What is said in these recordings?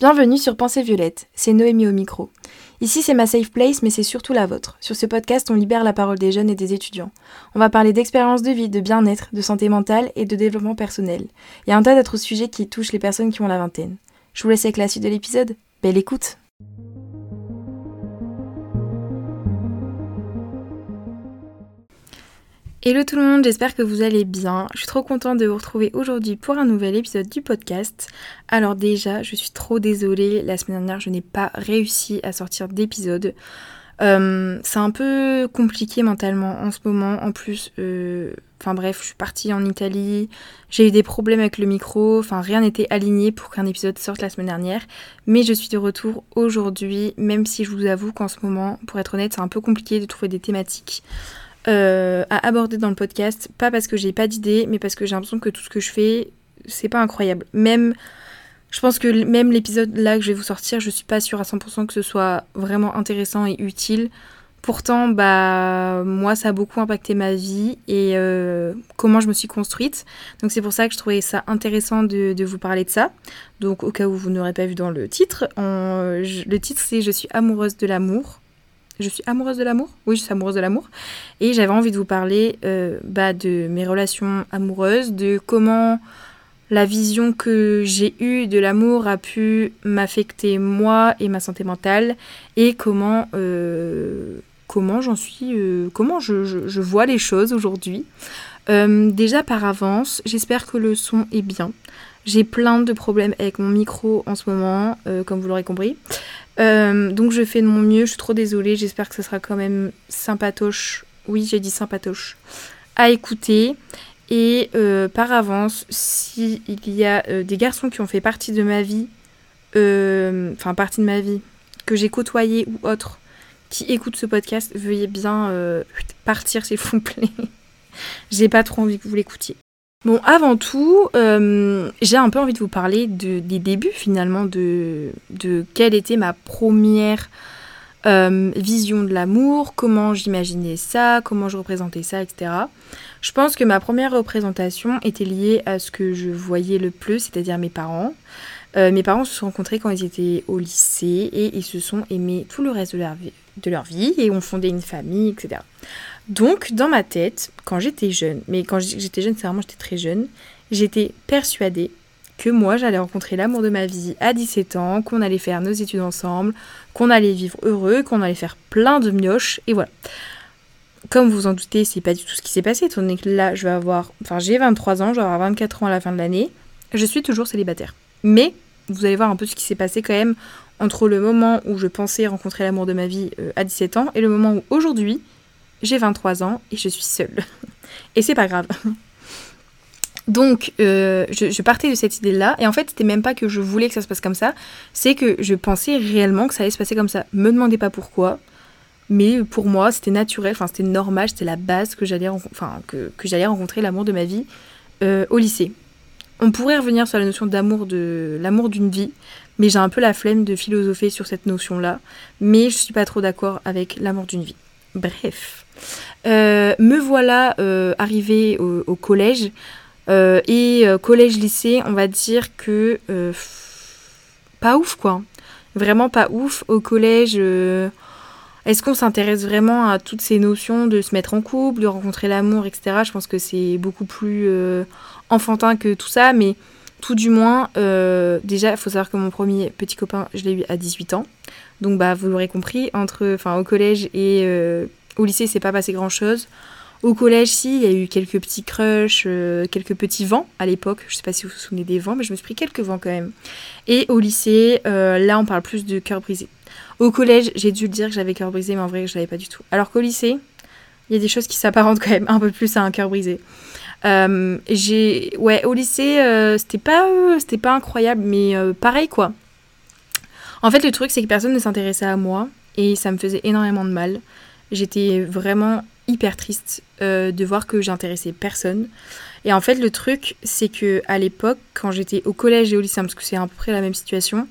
Bienvenue sur Pensée Violette, c'est Noémie au micro. Ici c'est ma safe place mais c'est surtout la vôtre. Sur ce podcast on libère la parole des jeunes et des étudiants. On va parler d'expérience de vie, de bien-être, de santé mentale et de développement personnel. Il y a un tas d'autres sujets qui touchent les personnes qui ont la vingtaine. Je vous laisse avec la suite de l'épisode. Belle écoute Hello tout le monde, j'espère que vous allez bien. Je suis trop contente de vous retrouver aujourd'hui pour un nouvel épisode du podcast. Alors déjà, je suis trop désolée, la semaine dernière je n'ai pas réussi à sortir d'épisode. Euh, c'est un peu compliqué mentalement en ce moment. En plus, euh, enfin bref, je suis partie en Italie, j'ai eu des problèmes avec le micro, enfin rien n'était aligné pour qu'un épisode sorte la semaine dernière. Mais je suis de retour aujourd'hui, même si je vous avoue qu'en ce moment, pour être honnête, c'est un peu compliqué de trouver des thématiques. Euh, à aborder dans le podcast. Pas parce que j'ai pas d'idée, mais parce que j'ai l'impression que tout ce que je fais, c'est pas incroyable. Même, je pense que même l'épisode là que je vais vous sortir, je suis pas sûre à 100% que ce soit vraiment intéressant et utile. Pourtant, bah, moi, ça a beaucoup impacté ma vie et euh, comment je me suis construite. Donc, c'est pour ça que je trouvais ça intéressant de, vous parler de ça. Donc, au cas où vous n'aurez pas vu dans le titre, le titre c'est Je suis amoureuse de l'amour je suis amoureuse de l'amour Oui, je suis amoureuse de l'amour. Et j'avais envie de vous parler euh, bah, de mes relations amoureuses, de comment la vision que j'ai eue de l'amour a pu m'affecter moi et ma santé mentale, et comment, euh, comment j'en suis, euh, comment je, je, vois les choses aujourd'hui. déjà par avance, j'espère que le son est bien. J'ai plein de problèmes avec mon micro en ce moment, comme vous l'aurez compris. Euh, donc je fais de mon mieux, je suis trop désolée, j'espère que ce sera quand même sympatoche. Oui, j'ai dit sympatoche. À écouter. Et euh, par avance, s'il y a euh, des garçons qui ont fait partie de ma vie, enfin partie de ma vie, que j'ai côtoyé ou autres, qui écoutent ce podcast, veuillez bien partir s'il vous plaît. j'ai pas trop envie que vous l'écoutiez. Bon, avant tout, euh, j'ai un peu envie de vous parler de, des débuts finalement, de, quelle était ma première euh, vision de l'amour, comment j'imaginais ça, comment je représentais ça, etc. Je pense que ma première représentation était liée à ce que je voyais le plus, c'est-à-dire mes parents. Euh, mes parents se sont rencontrés quand ils étaient au lycée et ils se sont aimés tout le reste de leur vie et ont fondé une famille, etc. Donc, dans ma tête, quand j'étais jeune, mais quand j'étais jeune, c'est vraiment j'étais très jeune, j'étais persuadée que moi, j'allais rencontrer l'amour de ma vie à 17 ans, qu'on allait faire nos études ensemble, qu'on allait vivre heureux, qu'on allait faire plein de mioches, et voilà. Comme vous en doutez, c'est pas du tout ce qui s'est passé, étant donné que là, je vais avoir, enfin, j'ai 23 ans, je vais avoir 24 ans à la fin de l'année, je suis toujours célibataire. Mais, vous allez voir un peu ce qui s'est passé quand même entre le moment où je pensais rencontrer l'amour de ma vie euh, à 17 ans et le moment où aujourd'hui, j'ai 23 ans et je suis seule. et c'est pas grave. Donc, euh, je, partais de cette idée-là, et en fait, c'était même pas que je voulais que ça se passe comme ça, c'est que je pensais réellement que ça allait se passer comme ça. Me demandez pas pourquoi, mais pour moi, c'était naturel, enfin, c'était normal, c'était la base que j'allais enfin, que, rencontrer l'amour de ma vie euh, au lycée. On pourrait revenir sur la notion d'amour de l'amour d'une vie, mais j'ai un peu la flemme de philosopher sur cette notion-là, mais je suis pas trop d'accord avec l'amour d'une vie. Bref. Euh, me voilà euh, arrivée au, collège. Euh, et collège-lycée, on va dire que pas ouf quoi. Vraiment pas ouf. Au collège, est-ce qu'on s'intéresse vraiment à toutes ces notions de se mettre en couple, de rencontrer l'amour, etc. Je pense que c'est beaucoup plus enfantin que tout ça, mais tout du moins, déjà, il faut savoir que mon premier petit copain, je l'ai eu à 18 ans. Donc, bah, vous l'aurez compris, entre, enfin, au collège et au lycée, c'est pas passé grand chose. Au collège, si, il y a eu quelques petits crushs, euh, quelques petits vents à l'époque. Je sais pas si vous vous souvenez des vents, mais je me suis pris quelques vents quand même. Et au lycée, euh, là, on parle plus de cœur brisé. Au collège, j'ai dû le dire que j'avais cœur brisé, mais en vrai, je l'avais pas du tout. Alors qu'au lycée, il y a des choses qui s'apparentent quand même un peu plus à un cœur brisé. Euh, j'ai, ouais, au lycée, c'était pas, c'était pas incroyable, mais pareil quoi. En fait, le truc, c'est que personne ne s'intéressait à moi et ça me faisait énormément de mal. J'étais vraiment hyper triste euh, de voir que j'intéressais personne. Et en fait, le truc, c'est que à l'époque, quand j'étais au collège et au lycée, parce que c'est à peu près la même situation,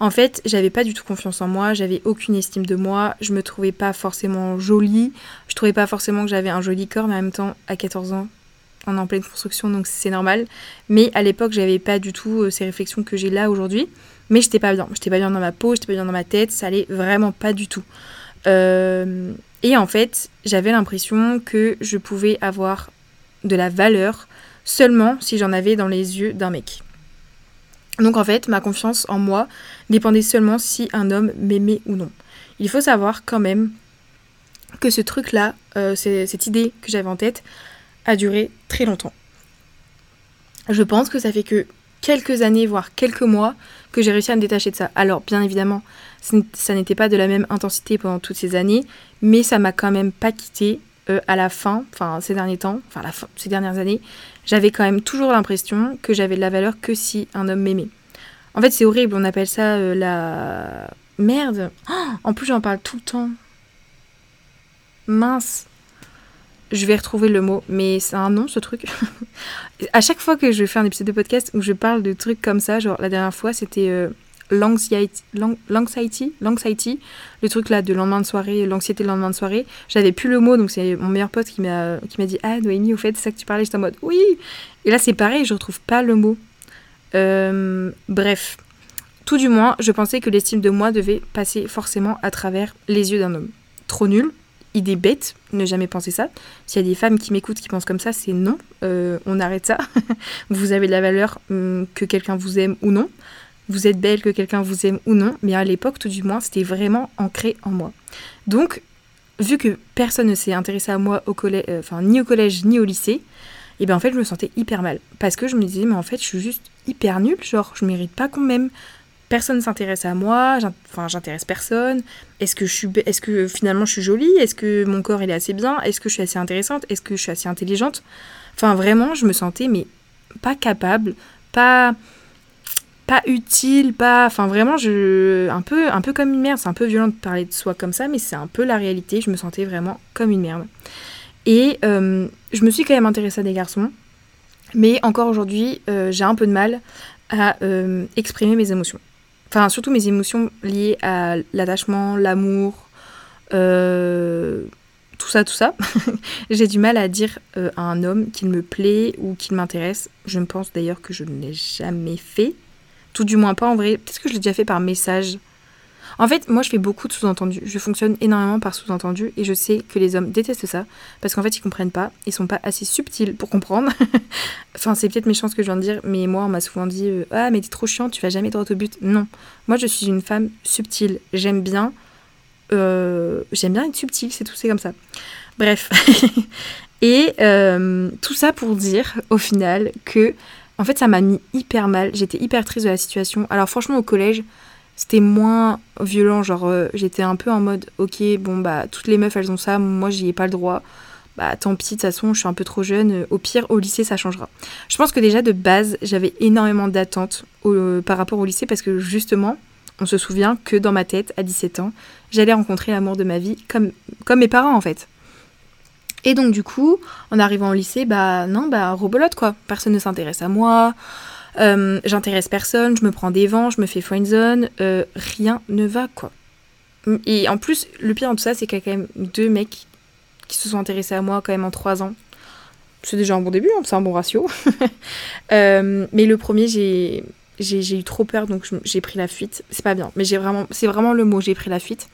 en fait, j'avais pas du tout confiance en moi, j'avais aucune estime de moi, je me trouvais pas forcément jolie, je trouvais pas forcément que j'avais un joli corps, mais en même temps, à 14 ans, on est en pleine construction, donc c'est normal. Mais à l'époque, j'avais pas du tout euh, ces réflexions que j'ai là aujourd'hui. Mais j'étais pas bien. J'étais pas bien dans ma peau, j'étais pas bien dans ma tête, ça allait vraiment pas du tout. Euh, et en fait, j'avais l'impression que je pouvais avoir de la valeur seulement si j'en avais dans les yeux d'un mec. Donc en fait, ma confiance en moi dépendait seulement si un homme m'aimait ou non. Il faut savoir quand même que ce truc-là, euh, cette idée que j'avais en tête, a duré très longtemps. Je pense que ça fait que quelques années, voire quelques mois, que j'ai réussi à me détacher de ça. Alors, bien évidemment, ça n'était pas de la même intensité pendant toutes ces années, mais ça m'a quand même pas quitté euh, à la fin, enfin ces derniers temps, enfin ces dernières années. J'avais quand même toujours l'impression que j'avais de la valeur que si un homme m'aimait. En fait, c'est horrible, on appelle ça euh, la merde. en plus, j'en parle tout le temps. Mince. Je vais retrouver le mot, mais c'est un nom ce truc. à chaque fois que je fais un épisode de podcast où je parle de trucs comme ça, genre la dernière fois c'était euh, l'anxiety, le truc là de lendemain de soirée, l'anxiété le lendemain de soirée. J'avais plus le mot, donc c'est mon meilleur pote qui m'a qui m'a dit ah Noémie au fait c'est ça que tu parlais, j'étais en mode oui. Et là c'est pareil, je retrouve pas le mot. Euh, bref, tout du moins, je pensais que l'estime de moi devait passer forcément à travers les yeux d'un homme. Trop nul, idée bête, ne jamais penser ça. S'il y a des femmes qui m'écoutent qui pensent comme ça, c'est non, euh, on arrête ça. vous avez de la valeur hum, que quelqu'un vous aime ou non. Vous êtes belle que quelqu'un vous aime ou non, mais à l'époque, tout du moins, c'était vraiment ancré en moi. Donc, vu que personne ne s'est intéressé à moi au collège, euh, ni au collège ni au lycée, et bien en fait je me sentais hyper mal parce que je me disais mais en fait je suis juste hyper nulle, genre je mérite pas qu'on m'aime, personne s'intéresse à moi, enfin j'intéresse personne. Est-ce que je suis, est-ce que finalement je suis jolie? Est-ce que mon corps il est assez bien? Est-ce que je suis assez intéressante? Est-ce que je suis assez intelligente? Enfin vraiment, je me sentais mais pas capable, pas pas utile, pas, enfin vraiment je, un peu, un peu comme une merde. C'est un peu violent de parler de soi comme ça, mais c'est un peu la réalité. Je me sentais vraiment comme une merde. Et euh, je me suis quand même intéressée à des garçons, mais encore aujourd'hui, euh, j'ai un peu de mal à euh, exprimer mes émotions. Enfin, surtout mes émotions liées à l'attachement, l'amour, euh, tout ça, tout ça. J'ai du mal à dire euh, à un homme qu'il me plaît ou qu'il m'intéresse. Je me pense d'ailleurs que je ne l'ai jamais fait. Tout du moins pas en vrai. Peut-être que je l'ai déjà fait par message. En fait, moi, je fais beaucoup de sous-entendus. Je fonctionne énormément par sous-entendus et je sais que les hommes détestent ça parce qu'en fait, ils comprennent pas. Ils sont pas assez subtils pour comprendre. enfin, c'est peut-être méchant ce que je viens de dire, mais moi, on m'a souvent dit euh, Ah, mais t'es trop chiant, tu vas jamais droit au but. Non. Moi, je suis une femme subtile. J'aime bien. Euh, j'aime bien être subtile, c'est tout, c'est comme ça. Bref. et euh, tout ça pour dire, au final, que. En fait, ça m'a mis hyper mal. J'étais hyper triste de la situation. Alors, franchement, au collège, c'était moins violent. Genre, euh, j'étais un peu en mode, ok, bon, bah, toutes les meufs, elles ont ça, moi, j'y ai pas le droit. Bah, tant pis, de toute façon, je suis un peu trop jeune. Euh, au pire, au lycée, ça changera. Je pense que déjà, de base, j'avais énormément d'attentes par rapport au lycée parce que justement, on se souvient que dans ma tête, à 17 ans, j'allais rencontrer l'amour de ma vie comme, comme mes parents, en fait. Et donc, du coup, en arrivant au lycée, bah, non, bah, robolote, quoi. Personne ne s'intéresse à moi. Euh, j'intéresse personne, je me prends des vents, je me fais friendzone, euh, rien ne va quoi. Et en plus, le pire dans tout ça, c'est qu'il y a quand même deux mecs qui se sont intéressés à moi quand même en trois ans. C'est déjà un bon début, hein, c'est un bon ratio. Euh, mais le premier, j'ai j'ai eu trop peur donc j'ai pris la fuite c'est pas bien mais j'ai vraiment c'est vraiment le mot j'ai pris la fuite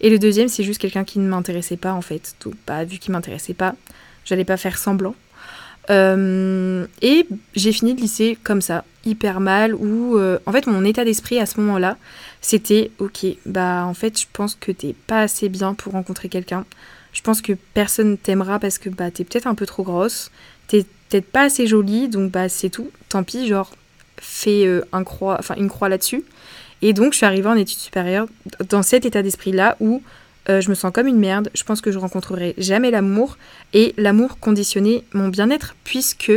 et le deuxième c'est juste quelqu'un qui ne m'intéressait pas en fait tout pas vu qu'il m'intéressait pas j'allais pas faire semblant euh, et j'ai fini le lycée comme ça, hyper mal, où euh, en fait mon état d'esprit à ce moment-là, c'était ok, bah en fait je pense que t'es pas assez bien pour rencontrer quelqu'un. Je pense que personne t'aimera parce que bah t'es peut-être un peu trop grosse, t'es peut-être pas assez jolie, donc bah c'est tout. Tant pis, genre fais euh, une croix là-dessus. Et donc je suis arrivée en études supérieures dans cet état d'esprit-là où euh, je me sens comme une merde, je pense que je rencontrerai jamais l'amour, et l'amour conditionnait mon bien-être, puisque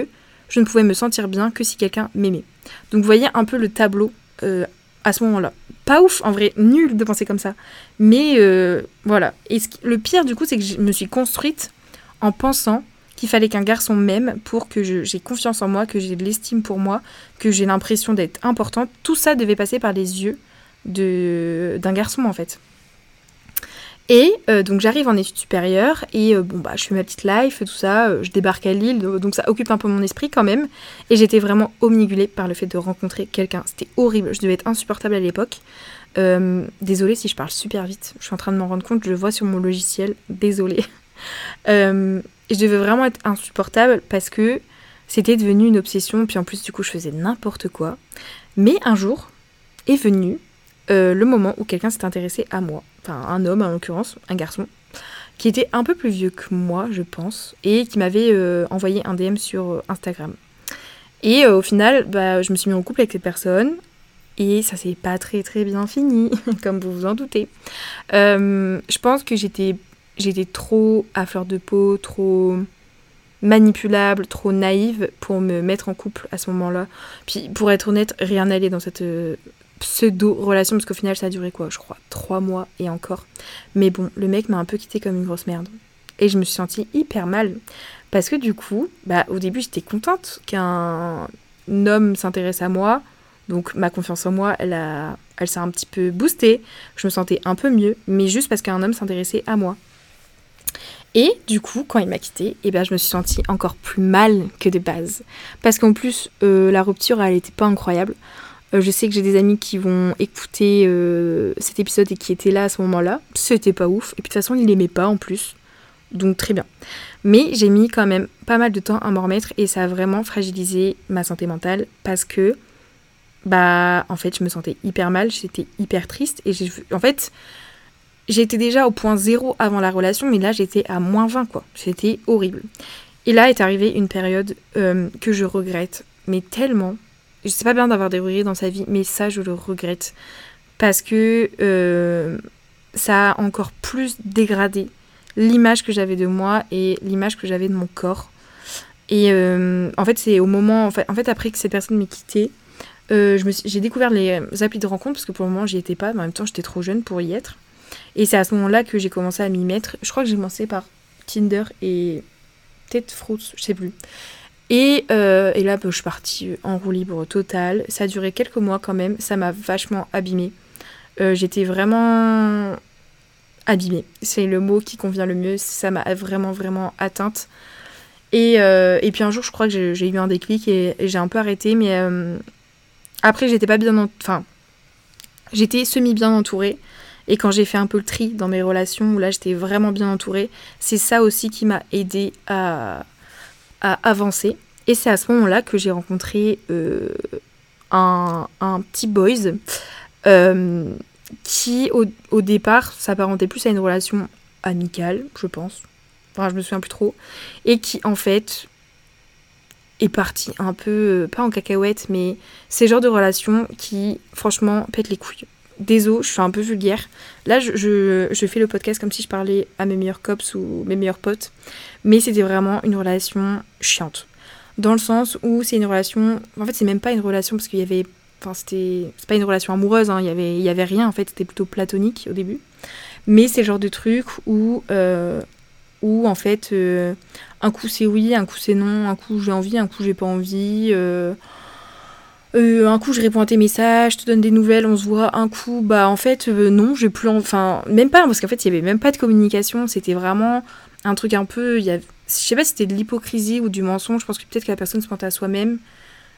je ne pouvais me sentir bien que si quelqu'un m'aimait. Donc vous voyez un peu le tableau euh, à ce moment-là. Pas ouf, en vrai, nul de penser comme ça. Mais euh, voilà. Et le pire du coup, c'est que je me suis construite en pensant qu'il fallait qu'un garçon m'aime pour que j'ai confiance en moi, que j'ai de l'estime pour moi, que j'ai l'impression d'être importante. Tout ça devait passer par les yeux d'un garçon en fait. Et euh, donc j'arrive en études supérieures et euh, bon bah je fais ma petite life, tout ça, euh, je débarque à Lille, donc ça occupe un peu mon esprit quand même. Et j'étais vraiment omnigulée par le fait de rencontrer quelqu'un. C'était horrible, je devais être insupportable à l'époque. désolée si je parle super vite, je suis en train de m'en rendre compte, je le vois sur mon logiciel, désolée. je devais vraiment être insupportable parce que c'était devenu une obsession, puis en plus du coup je faisais n'importe quoi. Mais un jour est venu le moment où quelqu'un s'est intéressé à moi enfin un homme en l'occurrence, un garçon, qui était un peu plus vieux que moi, je pense, et qui m'avait euh, envoyé un DM sur euh, Instagram. Et euh, au final, bah, je me suis mis en couple avec cette personne, et ça s'est pas très très bien fini, comme vous vous en doutez. je pense que j'étais j'étais trop à fleur de peau, trop manipulable, trop naïve pour me mettre en couple à ce moment-là. Puis pour être honnête, rien n'allait dans cette pseudo-relation, parce qu'au final ça a duré quoi, je crois, trois mois et encore. Mais bon, le mec m'a un peu quitté comme une grosse merde. Et je me suis sentie hyper mal. Parce que du coup, bah, au début j'étais contente qu'un homme s'intéresse à moi. Donc ma confiance en moi, elle, a, elle s'est un petit peu boostée. Je me sentais un peu mieux, mais juste parce qu'un homme s'intéressait à moi. Et du coup, quand il m'a quitté, eh ben, je me suis sentie encore plus mal que de base. Parce qu'en plus, euh, la rupture, elle n'était pas incroyable. Euh, je sais que j'ai des amis qui vont écouter euh, cet épisode et qui étaient là à ce moment-là. C'était pas ouf. Et puis de toute façon, il aimait pas en plus. Donc très bien. Mais j'ai mis quand même pas mal de temps à m'en remettre et ça a vraiment fragilisé ma santé mentale parce que, bah, en fait, je me sentais hyper mal, j'étais hyper triste et j'ai, en fait, j'étais déjà au point zéro avant la relation, mais là, j'étais à moins 20, quoi. C'était horrible. Et là est arrivée une période euh, que je regrette, mais tellement, sais pas bien d'avoir regrets dans sa vie, mais ça, je le regrette. Parce que euh, ça a encore plus dégradé l'image que j'avais de moi et l'image que j'avais de mon corps. Et euh, en fait, c'est au moment. En fait, après que cette personne m'ait quitté, euh, j'ai découvert les applis de rencontre parce que pour le moment, j'y étais pas. Mais en même temps, j'étais trop jeune pour y être. Et c'est à ce moment-là que j'ai commencé à m'y mettre. Je crois que j'ai commencé par Tinder et peut-être Fruits, je sais plus. Euh, et, là, bah, je suis partie en roue libre totale. Ça a duré quelques mois quand même. Ça m'a vachement abîmée. Euh, j'étais vraiment abîmée. C'est le mot qui convient le mieux. Ça m'a vraiment, vraiment atteinte. Et, euh, puis un jour, je crois que j'ai eu un déclic et, j'ai un peu arrêté. Mais après, j'étais pas bien. Enfin, j'étais semi-bien entourée. Et quand j'ai fait un peu le tri dans mes relations, où là j'étais vraiment bien entourée, c'est ça aussi qui m'a aidé à, avancer. Et c'est à ce moment-là que j'ai rencontré euh, un, petit boys euh, qui, au, départ, s'apparentait plus à une relation amicale, je pense. Enfin, je me souviens plus trop. Et qui, en fait, est parti un peu, euh, pas en cacahuète, mais c'est le genre de relation qui, franchement, pète les couilles. Désolé, je suis un peu vulgaire. Là, je, je, fais le podcast comme si je parlais à mes meilleurs cops ou mes meilleurs potes. Mais c'était vraiment une relation chiante. Dans le sens où c'est une relation. En fait, c'est même pas une relation parce qu'il y avait. Enfin, c'était. C'est pas une relation amoureuse, hein. il, y avait, il y avait rien en fait, c'était plutôt platonique au début. Mais c'est le genre de truc où. Euh, où en fait, euh, un coup c'est oui, un coup c'est non, un coup j'ai envie, un coup j'ai pas envie. Euh, euh, un coup je réponds à tes messages, je te donne des nouvelles, on se voit. Un coup, bah en fait, euh, non, j'ai plus. Enfin, même pas, parce qu'en fait, il y avait même pas de communication. C'était vraiment un truc un peu. Y a... Je sais pas si c'était de l'hypocrisie ou du mensonge. Je pense que peut-être que la personne se mentait à soi-même.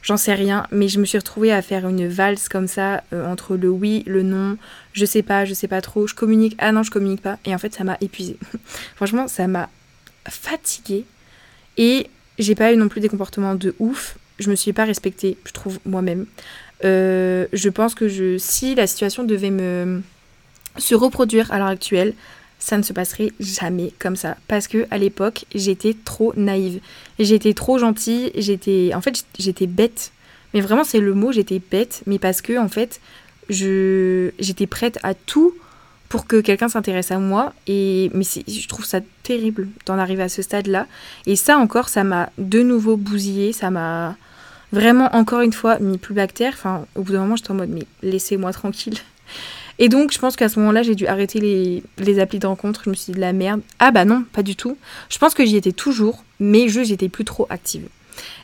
J'en sais rien, mais je me suis retrouvée à faire une valse comme ça euh, entre le oui, le non, je sais pas, je sais pas trop, je communique, ah non, je communique pas. Et en fait, ça m'a épuisée. Franchement, ça m'a fatiguée. Et j'ai pas eu non plus des comportements de ouf je me suis pas respectée, je trouve, moi-même. Euh, je pense que je, si la situation devait me se reproduire à l'heure actuelle, ça ne se passerait jamais comme ça. Parce que à l'époque, j'étais trop naïve. J'étais trop gentille, j'étais. En fait, j'étais bête. Mais vraiment, c'est le mot, j'étais bête. Mais parce que, en fait, je j'étais prête à tout pour que quelqu'un s'intéresse à moi. Et mais je trouve ça terrible d'en arriver à ce stade-là. Et ça encore, ça m'a de nouveau bousillé, ça m'a vraiment encore une fois mis plus bactère. Enfin, au bout d'un moment, j'étais en mode mais laissez-moi tranquille. Et donc, je pense qu'à ce moment-là, j'ai dû arrêter les, les applis de rencontre. Je me suis dit de la merde. Ah bah non, pas du tout. Je pense que j'y étais toujours, mais je j'étais plus trop active.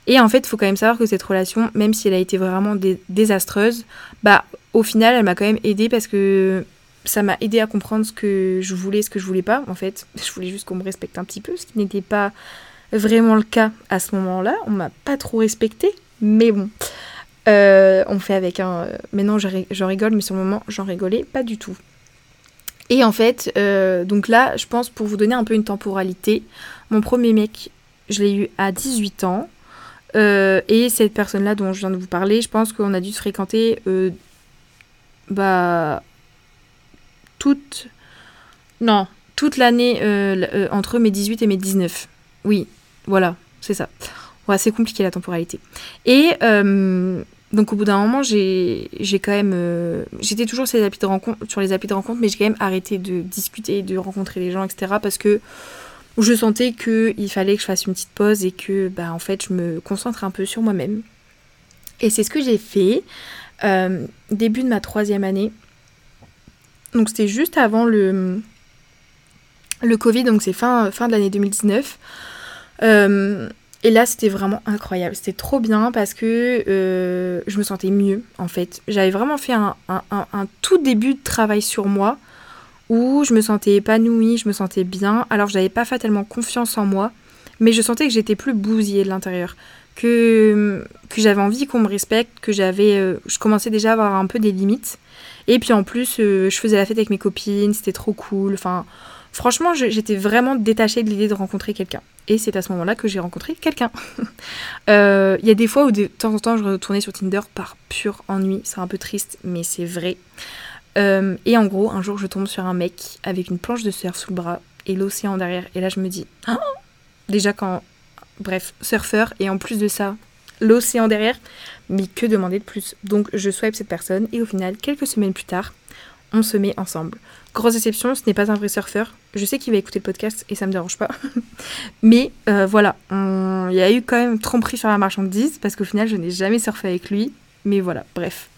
Et en fait, il faut quand même savoir que cette relation, même si elle a été vraiment désastreuse, bah au final, elle m'a quand même aidée parce que ça m'a aidé à comprendre ce que je voulais, ce que je voulais pas. En fait, je voulais juste qu'on me respecte un petit peu, ce qui n'était pas vraiment le cas à ce moment-là. On m'a pas trop respecté, mais bon. Euh, on fait avec un. Maintenant, j'en rigole, mais sur le moment, j'en rigolais pas du tout. Et en fait, euh, donc là, je pense pour vous donner un peu une temporalité, mon premier mec, je l'ai eu à 18 ans. Euh, et cette personne-là dont je viens de vous parler, je pense qu'on a dû se fréquenter bah, toute. Non, toute l'année entre mes 18 et mes 19. Oui, voilà, c'est ça. C'est compliqué la temporalité. Et donc au bout d'un moment, j'ai quand même... Euh, j'étais toujours sur les, applis de rencontre, sur les de rencontre, mais j'ai quand même arrêté de discuter, de rencontrer les gens, etc. Parce que je sentais qu'il fallait que je fasse une petite pause et que, bah, en fait, je me concentre un peu sur moi-même. Et c'est ce que j'ai fait. Euh, début de ma troisième année. Donc c'était juste avant le, le Covid, donc c'est fin, fin de l'année 2019. Euh, et là, c'était vraiment incroyable. C'était trop bien parce que euh, je me sentais mieux, en fait. J'avais vraiment fait un, tout début de travail sur moi où je me sentais épanouie, je me sentais bien. Alors, je n'avais pas fait tellement confiance en moi, mais je sentais que j'étais plus bousillée de l'intérieur. Que, que j'avais envie qu'on me respecte, que j'avais. Euh, je commençais déjà à avoir un peu des limites. Et puis en plus, euh, je faisais la fête avec mes copines, c'était trop cool. Enfin, franchement, j'étais vraiment détachée de l'idée de rencontrer quelqu'un. Et c'est à ce moment-là que j'ai rencontré quelqu'un. Euh, il y a des fois où de temps en temps je retournais sur Tinder par pur ennui. C'est un peu triste, mais c'est vrai. Euh, et en gros, un jour je tombe sur un mec avec une planche de surf sous le bras et l'océan derrière. Et là je me dis, ah déjà quand. Bref, surfeur, et en plus de ça, l'océan derrière. Mais que demander de plus? Donc je swipe cette personne et au final, quelques semaines plus tard, on se met ensemble. Grosse déception, ce n'est pas un vrai surfeur. Je sais qu'il va écouter le podcast et ça me dérange pas. Mais euh, voilà, il y a eu quand même tromperie sur la marchandise parce qu'au final, je n'ai jamais surfé avec lui. Mais voilà, bref.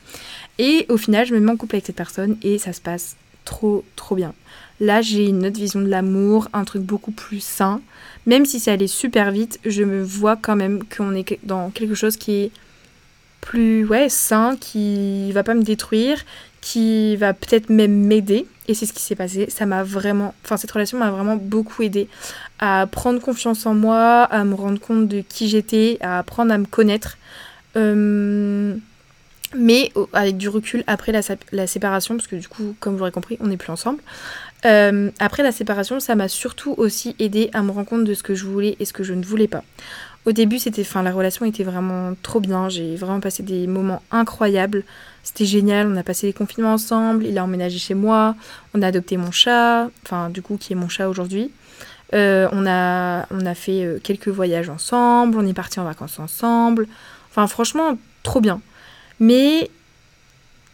Et au final, je me mets en couple avec cette personne et ça se passe trop, trop bien. Là, j'ai une autre vision de l'amour, un truc beaucoup plus sain. Même si ça allait super vite, je me vois quand même qu'on est dans quelque chose qui est plus ouais, sain, qui va pas me détruire, qui va peut-être même m'aider. Et c'est ce qui s'est passé. Ça m'a vraiment, enfin cette relation m'a vraiment beaucoup aidé à prendre confiance en moi, à me rendre compte de qui j'étais, à apprendre à me connaître. Euh, mais avec du recul après la, séparation, parce que du coup, comme vous l'aurez compris, on n'est plus ensemble. Euh, après la séparation, ça m'a surtout aussi aidé à me rendre compte de ce que je voulais et ce que je ne voulais pas. Au début, c'était, enfin, la relation était vraiment trop bien. J'ai vraiment passé des moments incroyables. C'était génial. On a passé les confinements ensemble. Il a emménagé chez moi. On a adopté mon chat, enfin, du coup, qui est mon chat aujourd'hui. Euh, on, a, on a fait euh, quelques voyages ensemble. On est parti en vacances ensemble. Enfin, franchement, trop bien. Mais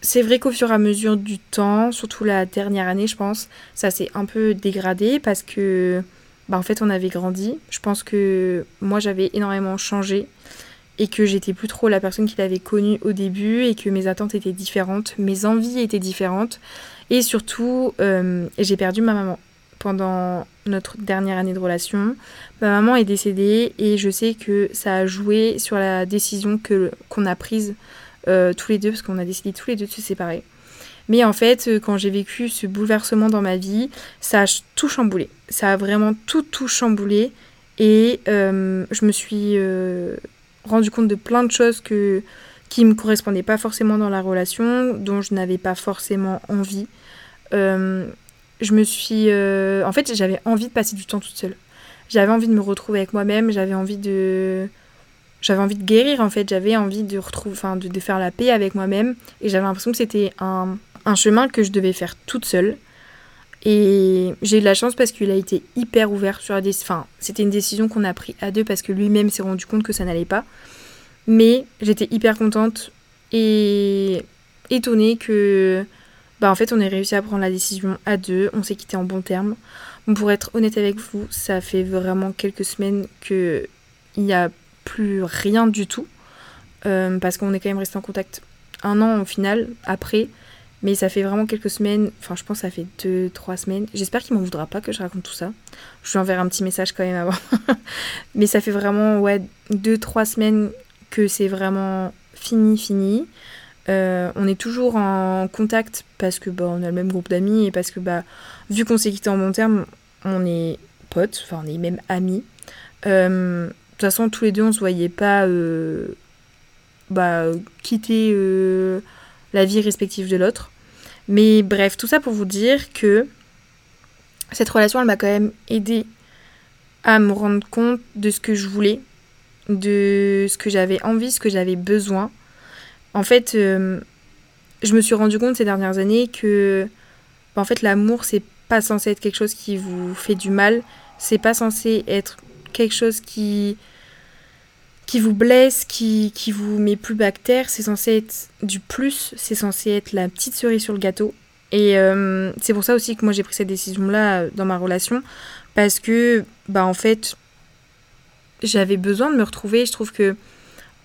c'est vrai qu'au fur et à mesure du temps, surtout la dernière année, je pense, ça s'est un peu dégradé parce que bah, en fait on avait grandi. Je pense que moi j'avais énormément changé et que j'étais plus trop la personne qu'il avait connue au début et que mes attentes étaient différentes, mes envies étaient différentes et surtout euh, j'ai perdu ma maman pendant notre dernière année de relation. Ma maman est décédée et je sais que ça a joué sur la décision que qu'on a prise euh, tous les deux parce qu'on a décidé tous les deux de se séparer. Mais en fait, euh, quand j'ai vécu ce bouleversement dans ma vie, ça a tout chamboulé. Ça a vraiment tout, tout chamboulé. Et je me suis rendu compte de plein de choses que, qui ne me correspondaient pas forcément dans la relation, dont je n'avais pas forcément envie. je me suis. en fait, j'avais envie de passer du temps toute seule. J'avais envie de me retrouver avec moi-même, j'avais envie de. J'avais envie de guérir en fait, j'avais envie de retrouver, de faire la paix avec moi-même et j'avais l'impression que c'était un, un chemin que je devais faire toute seule. Et j'ai eu de la chance parce qu'il a été hyper ouvert sur la décision. Enfin, c'était une décision qu'on a pris à deux parce que lui-même s'est rendu compte que ça n'allait pas. Mais j'étais hyper contente et étonnée que, bah en fait, on ait réussi à prendre la décision à deux. On s'est quitté en bon terme. pour être honnête avec vous, ça fait vraiment quelques semaines que il n'y a plus rien du tout. Euh, parce qu'on est quand même resté en contact un an au final après. Mais ça fait vraiment quelques semaines, enfin je pense que ça fait 2-3 semaines. J'espère qu'il m'en voudra pas que je raconte tout ça. Je lui enverrai un petit message quand même avant. Mais ça fait vraiment ouais 2-3 semaines que c'est vraiment fini, fini. on est toujours en contact parce que bah, on a le même groupe d'amis et parce que bah, vu qu'on s'est quitté en bon terme, on est potes, enfin on est même amis. de toute façon, tous les deux, on se voyait pas bah, quitter la vie respective de l'autre. Mais bref, tout ça pour vous dire que cette relation, elle m'a quand même aidé à me rendre compte de ce que je voulais, de ce que j'avais envie, ce que j'avais besoin. En fait, euh, je me suis rendu compte ces dernières années que bah, en fait l'amour c'est pas censé être quelque chose qui vous fait du mal, c'est pas censé être quelque chose qui qui vous blesse, qui, qui vous met plus bactère, c'est censé être du plus, c'est censé être la petite cerise sur le gâteau. Et euh, c'est pour ça aussi que moi j'ai pris cette décision-là dans ma relation, parce que, bah en fait, j'avais besoin de me retrouver. Je trouve que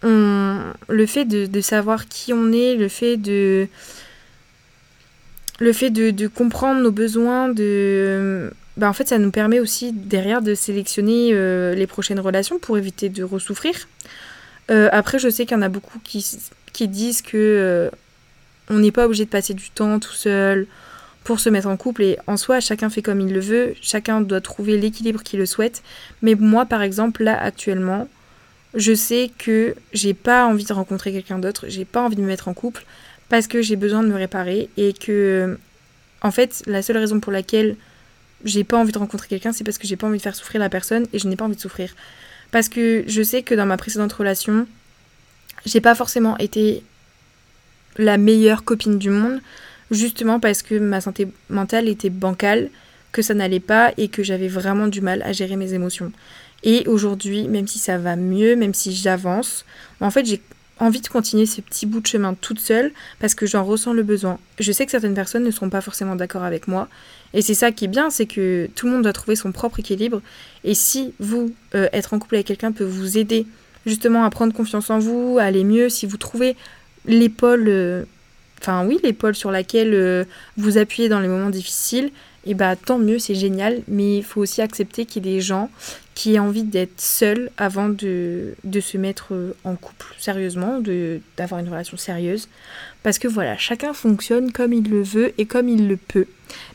le fait de, savoir qui on est, le fait de, le fait de comprendre nos besoins, de, bah en fait, ça nous permet aussi derrière de sélectionner euh, les prochaines relations pour éviter de ressouffrir. Euh, après, je sais qu'il y en a beaucoup qui, qui disent que euh, on n'est pas obligé de passer du temps tout seul pour se mettre en couple et en soi, chacun fait comme il le veut, chacun doit trouver l'équilibre qu'il le souhaite. Mais moi, par exemple, là actuellement, je sais que j'ai pas envie de rencontrer quelqu'un d'autre, j'ai pas envie de me mettre en couple parce que j'ai besoin de me réparer et que, en fait, la seule raison pour laquelle j'ai pas envie de rencontrer quelqu'un, c'est parce que j'ai pas envie de faire souffrir la personne et je n'ai pas envie de souffrir. Parce que je sais que dans ma précédente relation, j'ai pas forcément été la meilleure copine du monde, justement parce que ma santé mentale était bancale, que ça n'allait pas et que j'avais vraiment du mal à gérer mes émotions. Et aujourd'hui, même si ça va mieux, même si j'avance, en fait j'ai envie de continuer ce petit bout de chemin toute seule parce que j'en ressens le besoin. Je sais que certaines personnes ne seront pas forcément d'accord avec moi et c'est ça qui est bien, c'est que tout le monde doit trouver son propre équilibre. Et si vous, euh, être en couple avec quelqu'un peut vous aider justement à prendre confiance en vous, à aller mieux, si vous trouvez l'épaule, euh, enfin oui, l'épaule sur laquelle euh, vous appuyez dans les moments difficiles, et eh bah tant mieux, c'est génial. Mais il faut aussi accepter qu'il y ait des gens qui aient envie d'être seuls avant de, de, se mettre en couple sérieusement, d'avoir une relation sérieuse. Parce que voilà, chacun fonctionne comme il le veut et comme il le peut.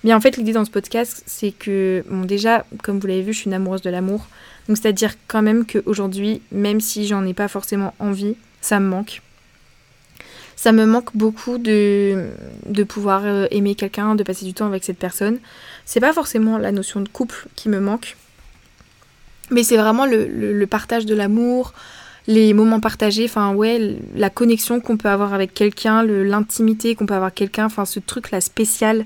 Mais en fait, l'idée dans ce podcast, c'est que, bon, déjà, comme vous l'avez vu, je suis une amoureuse de l'amour. Donc, c'est-à-dire quand même qu'aujourd'hui, même si j'en ai pas forcément envie, ça me manque. Ça me manque beaucoup de, de pouvoir euh, aimer quelqu'un, de passer du temps avec cette personne. C'est pas forcément la notion de couple qui me manque, mais c'est vraiment le, le partage de l'amour, les moments partagés, enfin ouais, la connexion qu'on peut avoir avec quelqu'un, l'intimité qu'on peut avoir avec quelqu'un, enfin ce truc là spécial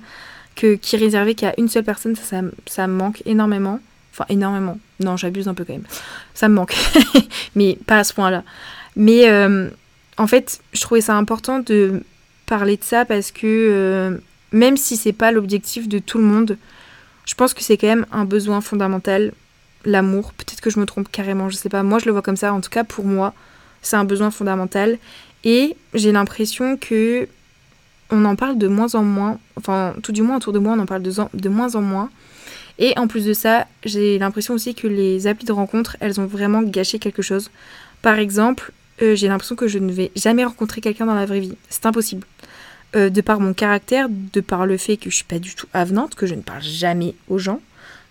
que, qui est réservé qu'à une seule personne, ça, ça, me manque énormément. Enfin énormément. Non, j'abuse un peu quand même. Ça me manque. Mais pas à ce point-là. Mais euh, en fait, je trouvais ça important de parler de ça parce que euh, même si c'est pas l'objectif de tout le monde, je pense que c'est quand même un besoin fondamental l'amour. Peut-être que je me trompe carrément, je sais pas. Moi, je le vois comme ça. En tout cas, pour moi, c'est un besoin fondamental. Et j'ai l'impression que on en parle de moins en moins. Enfin, tout du moins autour de moi, on en parle de, moins en moins. Et en plus de ça, j'ai l'impression aussi que les applis de rencontre, elles ont vraiment gâché quelque chose. Par exemple, euh, j'ai l'impression que je ne vais jamais rencontrer quelqu'un dans la vraie vie. C'est impossible. Euh, de par mon caractère, de par le fait que je suis pas du tout avenante, que je ne parle jamais aux gens,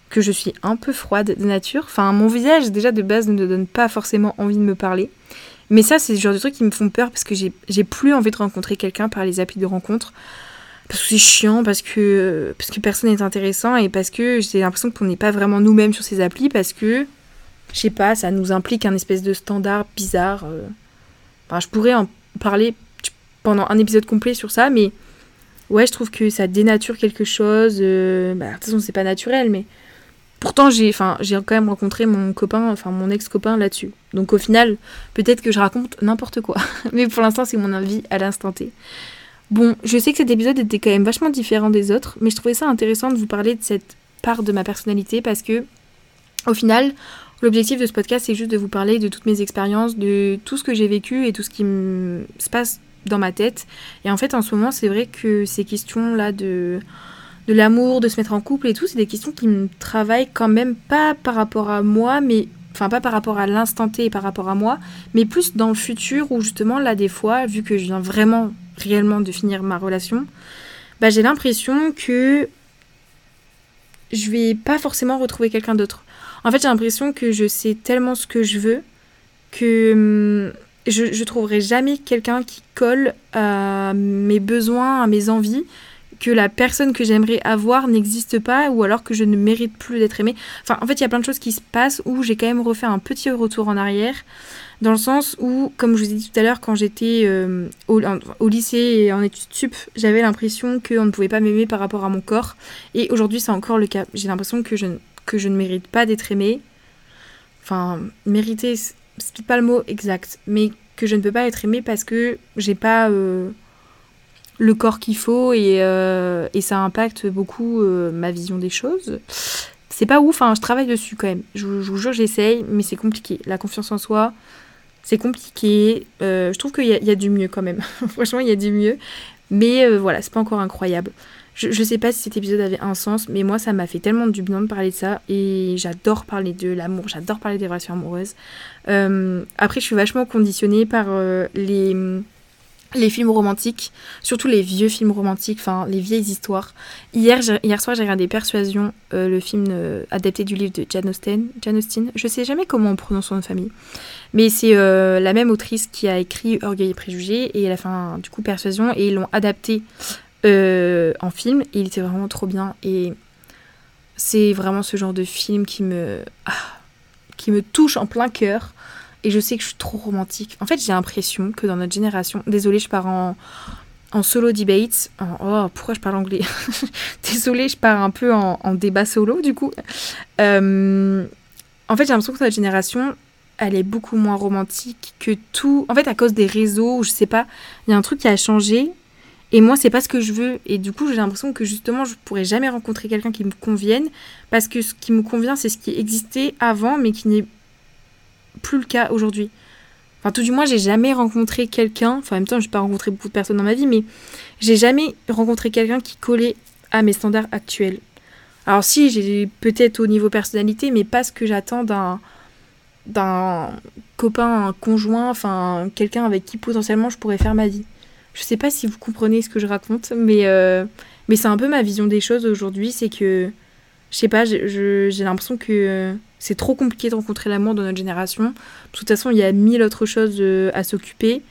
que je suis un peu froide de nature. Enfin, mon visage, déjà de base, ne donne pas forcément envie de me parler. Mais ça, c'est le genre de trucs qui me font peur parce que j'ai plus envie de rencontrer quelqu'un par les applis de rencontre. Parce que c'est chiant, parce que, parce que personne n'est intéressant et parce que j'ai l'impression qu'on n'est pas vraiment nous-mêmes sur ces applis parce que, je sais pas, ça nous implique un espèce de standard bizarre. Euh. Enfin, je pourrais en parler pendant un épisode complet sur ça, mais ouais, je trouve que ça dénature quelque chose. Euh, bah, de toute façon, c'est pas naturel, mais Pourtant, j'ai, enfin, quand même rencontré mon copain, enfin mon ex-copain là-dessus. Donc au final, peut-être que je raconte n'importe quoi. Mais pour l'instant, c'est mon avis à l'instant T. Bon, je sais que cet épisode était quand même vachement différent des autres, mais je trouvais ça intéressant de vous parler de cette part de ma personnalité parce que, au final, l'objectif de ce podcast, c'est juste de vous parler de toutes mes expériences, de tout ce que j'ai vécu et tout ce qui se passe dans ma tête. Et en fait, en ce moment, c'est vrai que ces questions-là de de l'amour, de se mettre en couple et tout, c'est des questions qui me travaillent quand même pas par rapport à moi, mais enfin pas par rapport à l'instant T et par rapport à moi, mais plus dans le futur où justement là des fois, vu que je viens vraiment réellement de finir ma relation, bah, j'ai l'impression que je vais pas forcément retrouver quelqu'un d'autre. En fait, j'ai l'impression que je sais tellement ce que je veux que hum, je, je trouverai jamais quelqu'un qui colle à mes besoins, à mes envies, que la personne que j'aimerais avoir n'existe pas ou alors que je ne mérite plus d'être aimée. Enfin, en fait, il y a plein de choses qui se passent où j'ai quand même refait un petit retour en arrière. Dans le sens où, comme je vous ai dit tout à l'heure, quand j'étais euh, au, au, lycée et en études sup, j'avais l'impression qu'on ne pouvait pas m'aimer par rapport à mon corps. Et aujourd'hui, c'est encore le cas. J'ai l'impression que je, que je ne mérite pas d'être aimée. Enfin, mériter, c'est pas le mot exact, mais que je ne peux pas être aimée parce que j'ai pas euh, le corps qu'il faut et, euh, ça impacte beaucoup euh, ma vision des choses. C'est pas ouf, hein, je travaille dessus quand même. Je, je vous jure, j'essaye, mais c'est compliqué. La confiance en soi, c'est compliqué. je trouve qu'il y, y, a du mieux quand même. Franchement, il y a du mieux. Mais voilà, c'est pas encore incroyable. Je, sais pas si cet épisode avait un sens, mais moi ça m'a fait tellement du bien de parler de ça et j'adore parler de l'amour, j'adore parler des relations amoureuses. Euh, après, je suis vachement conditionnée par euh, les, films romantiques, surtout les vieux films romantiques, enfin les vieilles histoires. Hier, hier soir, j'ai regardé Persuasion, euh, le film adapté du livre de Jane Austen. Jane Austen, je sais jamais comment on prononce son nom de famille, mais c'est la même autrice qui a écrit Orgueil et Préjugés et elle a fait du coup Persuasion et ils l'ont adapté euh, en film et il était vraiment trop bien et c'est vraiment ce genre de film qui me ah, qui me touche en plein cœur et je sais que je suis trop romantique. En fait, j'ai l'impression que dans notre génération, désolée, je pars en, en solo debate. oh, pourquoi je parle anglais? Désolée, je pars un peu en, débat solo du coup. Euh, en fait, j'ai l'impression que notre génération, elle est beaucoup moins romantique que tout. En fait, à cause des réseaux, je sais pas, il y a un truc qui a changé et moi, c'est pas ce que je veux. Et du coup, j'ai l'impression que justement, je pourrais jamais rencontrer quelqu'un qui me convienne. Parce que ce qui me convient, c'est ce qui existait avant, mais qui n'est plus le cas aujourd'hui. Enfin, tout du moins, j'ai jamais rencontré quelqu'un. Enfin, en même temps, je n'ai pas rencontré beaucoup de personnes dans ma vie, mais j'ai jamais rencontré quelqu'un qui collait à mes standards actuels. Alors, si, j'ai peut-être au niveau personnalité, mais pas ce que j'attends d'un d'un copain, un conjoint, enfin quelqu'un avec qui potentiellement je pourrais faire ma vie. Je sais pas si vous comprenez ce que je raconte, mais, euh, mais c'est un peu ma vision des choses aujourd'hui. C'est que, je sais pas, j'ai l'impression que c'est trop compliqué de rencontrer l'amour dans notre génération. De toute façon, il y a mille autres choses euh, à s'occuper.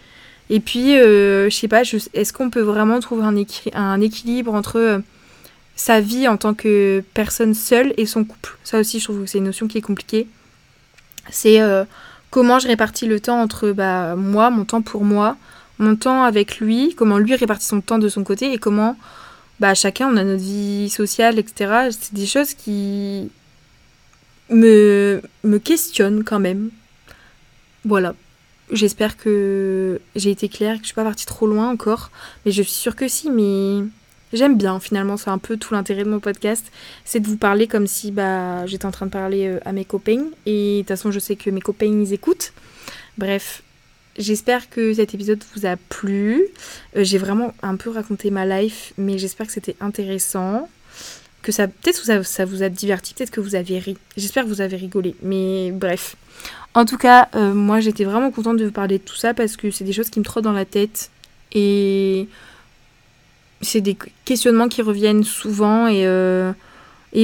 Et puis, euh, je sais pas, est-ce qu'on peut vraiment trouver un, équilibre entre sa vie en tant que personne seule et son couple? Ça aussi, je trouve que c'est une notion qui est compliquée. C'est comment je répartis le temps entre bah, moi, mon temps pour moi, mon temps avec lui, comment lui répartit son temps de son côté et comment bah, chacun on a notre vie sociale, etc. C'est des choses qui me, me questionnent quand même. Voilà. J'espère que j'ai été claire, que je suis pas partie trop loin encore, mais je suis sûre que si, mais j'aime bien finalement, c'est un peu tout l'intérêt de mon podcast, c'est de vous parler comme si bah, j'étais en train de parler euh, à mes copains, et de toute façon je sais que mes copains ils écoutent. Bref, J'espère que cet épisode vous a plu. Euh, j'ai vraiment un peu raconté ma life, mais j'espère que c'était intéressant. Que ça, peut-être que ça, vous a diverti, peut-être que vous avez ri. J'espère que vous avez rigolé. Mais bref. En tout cas, euh, moi j'étais vraiment contente de vous parler de tout ça parce que c'est des choses qui me trottent dans la tête. Et c'est des questionnements qui reviennent souvent. Et, euh,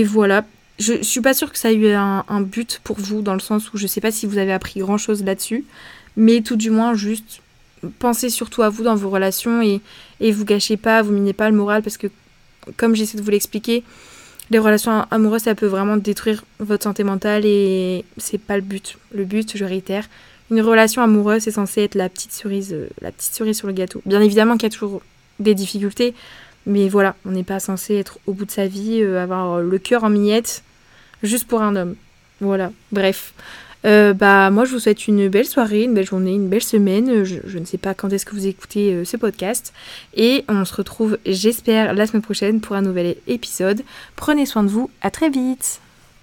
voilà. Je, je suis pas sûre que ça ait eu un, un, but pour vous, dans le sens où je sais pas si vous avez appris grand chose là-dessus mais tout du moins juste pensez surtout à vous dans vos relations et, et vous gâchez pas, vous minez pas le moral parce que comme j'essaie de vous l'expliquer, les relations amoureuses ça peut vraiment détruire votre santé mentale et c'est pas le but. Le but, je réitère, une relation amoureuse c'est censé être la petite cerise, euh, la petite cerise sur le gâteau. Bien évidemment qu'il y a toujours des difficultés, mais voilà, on n'est pas censé être au bout de sa vie, euh, avoir le cœur en miettes juste pour un homme. Voilà, bref. Euh, bah, moi, je vous souhaite une belle soirée, une belle journée, une belle semaine. Je, ne sais pas quand est-ce que vous écoutez euh, ce podcast. Et on se retrouve, j'espère, la semaine prochaine pour un nouvel épisode. Prenez soin de vous. À très vite.